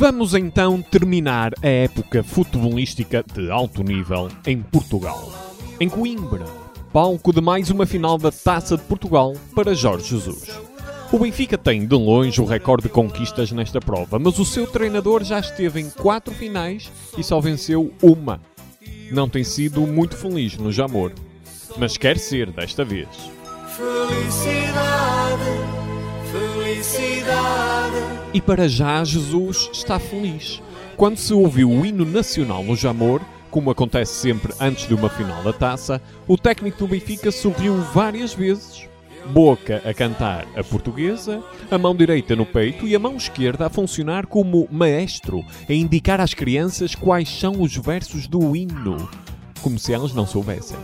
Vamos então terminar a época futebolística de alto nível em Portugal. Em Coimbra, palco de mais uma final da Taça de Portugal para Jorge Jesus. O Benfica tem de longe o recorde de conquistas nesta prova, mas o seu treinador já esteve em quatro finais e só venceu uma. Não tem sido muito feliz no Jamor, mas quer ser desta vez. Felicidade. E para já Jesus está feliz. Quando se ouviu o hino nacional no Jamor, como acontece sempre antes de uma final da taça, o técnico do Benfica sorriu várias vezes. Boca a cantar a portuguesa, a mão direita no peito e a mão esquerda a funcionar como maestro, a indicar às crianças quais são os versos do hino, como se elas não soubessem.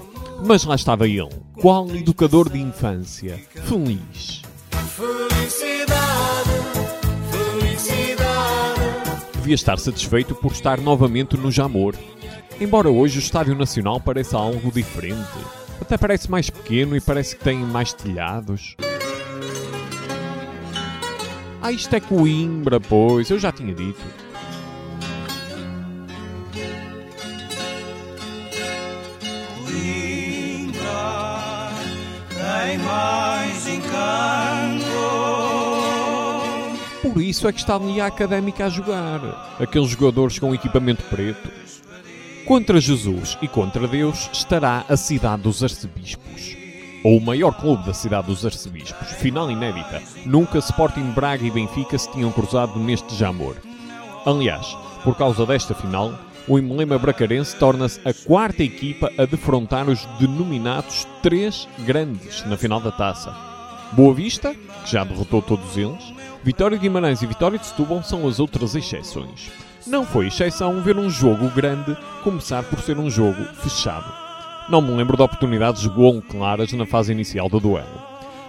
Mas lá estava ele, qual educador de infância, feliz. Devia estar satisfeito por estar novamente no Jamor. Embora hoje o Estádio Nacional pareça algo diferente. Até parece mais pequeno e parece que tem mais telhados. Ah, isto é Coimbra, pois, eu já tinha dito. Coimbra tem mais encanto. Por isso é que está ali a Académica a jogar. Aqueles jogadores com equipamento preto. Contra Jesus e contra Deus estará a cidade dos arcebispos. Ou o maior clube da cidade dos arcebispos. Final inédita. Nunca Sporting Braga e Benfica se tinham cruzado neste jamor. Aliás, por causa desta final, o emblema bracarense torna-se a quarta equipa a defrontar os denominados três grandes na final da taça. Boa Vista, que já derrotou todos eles, Vitória de Guimarães e Vitória de Setúbal são as outras exceções. Não foi exceção ver um jogo grande começar por ser um jogo fechado. Não me lembro de oportunidades de gol claras na fase inicial do duelo.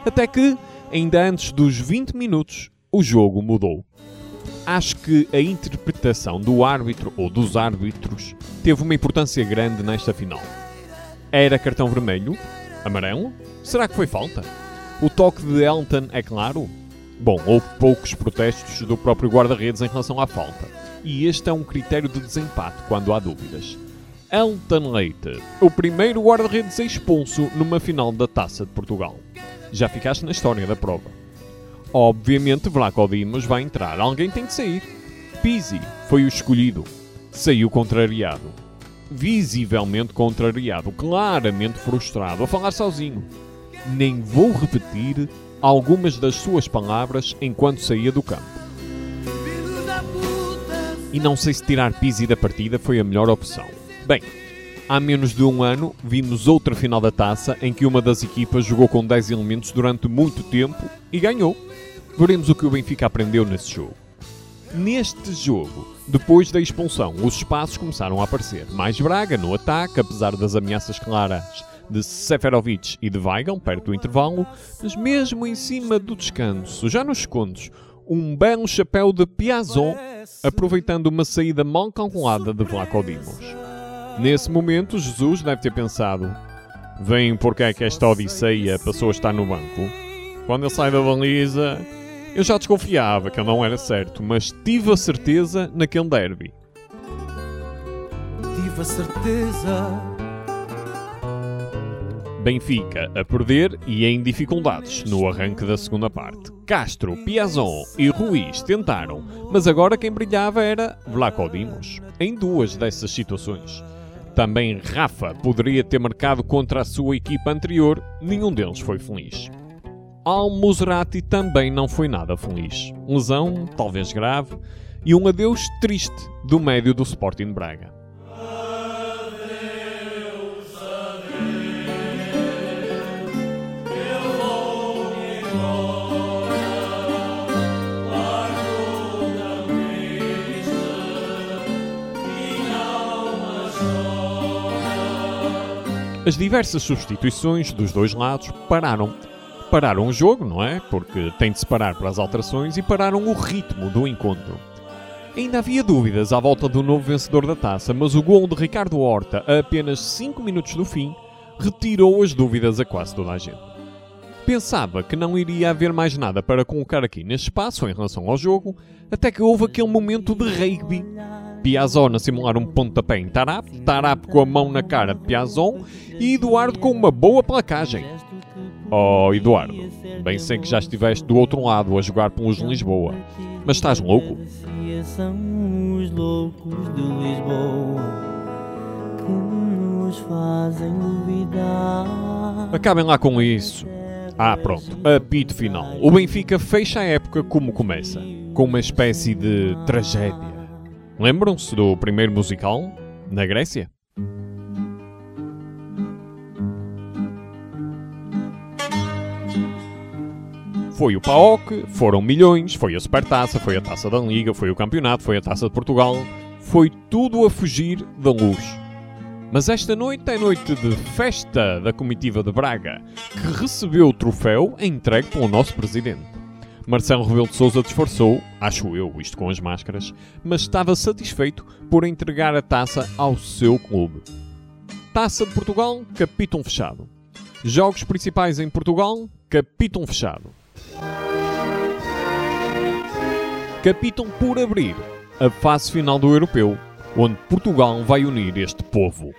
Até que, ainda antes dos 20 minutos, o jogo mudou. Acho que a interpretação do árbitro ou dos árbitros teve uma importância grande nesta final. Era cartão vermelho? Amarelo? Será que foi falta? O toque de Elton é claro? Bom, houve poucos protestos do próprio guarda-redes em relação à falta. E este é um critério de desempate quando há dúvidas. Elton Leite, o primeiro guarda-redes expulso numa final da Taça de Portugal. Já ficaste na história da prova. Obviamente Vlaco Dimos vai entrar, alguém tem de sair. Pizzi foi o escolhido. Saiu contrariado. Visivelmente contrariado, claramente frustrado, a falar sozinho. Nem vou repetir algumas das suas palavras enquanto saía do campo. E não sei se tirar Pizzi da partida foi a melhor opção. Bem, há menos de um ano vimos outra final da taça em que uma das equipas jogou com 10 elementos durante muito tempo e ganhou. Veremos o que o Benfica aprendeu nesse jogo. Neste jogo, depois da expulsão, os espaços começaram a aparecer. Mais Braga no ataque, apesar das ameaças claras de Seferovic e de Weigl perto do intervalo, mas mesmo em cima do descanso, já nos segundos, um belo chapéu de Piazon, aproveitando uma saída mal calculada de Vlaco Dimos. Nesse momento, Jesus deve ter pensado: vem porque é que esta Odisseia passou a estar no banco. Quando ele sai da baliza, eu já desconfiava que ele não era certo, mas tive a certeza naquele derby. Tive a certeza. Benfica a perder e em dificuldades no arranque da segunda parte. Castro, Piazon e Ruiz tentaram, mas agora quem brilhava era Vlaco Dimos, em duas dessas situações. Também Rafa poderia ter marcado contra a sua equipa anterior, nenhum deles foi feliz. Al-Muserati também não foi nada feliz. Lesão, talvez grave, e um adeus triste do médio do Sporting Braga. As diversas substituições dos dois lados pararam. Pararam o jogo, não é? Porque tem de se parar para as alterações e pararam o ritmo do encontro. Ainda havia dúvidas à volta do novo vencedor da taça, mas o gol de Ricardo Horta, a apenas 5 minutos do fim, retirou as dúvidas a quase toda a gente. Pensava que não iria haver mais nada para colocar aqui neste espaço em relação ao jogo, até que houve aquele momento de rugby. Piazon a simular um pontapé em Tarap, Tarap com a mão na cara de Piazon e Eduardo com uma boa placagem. Oh, Eduardo, bem sei que já estiveste do outro lado a jogar pelos de Lisboa, mas estás louco? São os loucos de Lisboa que nos fazem duvidar. Acabem lá com isso. Ah, pronto. Apito final. O Benfica fecha a época como começa, com uma espécie de tragédia. Lembram-se do primeiro musical? Na Grécia? Foi o PAOK, foram milhões, foi a Supertaça, foi a Taça da Liga, foi o Campeonato, foi a Taça de Portugal. Foi tudo a fugir da luz. Mas esta noite é noite de festa da comitiva de Braga, que recebeu o troféu entregue pelo nosso presidente. Marcelo Rebelo de Sousa disfarçou, acho eu, isto com as máscaras, mas estava satisfeito por entregar a taça ao seu clube. Taça de Portugal, capítulo fechado. Jogos principais em Portugal, capítulo fechado. Capítulo por abrir, a fase final do Europeu, onde Portugal vai unir este povo.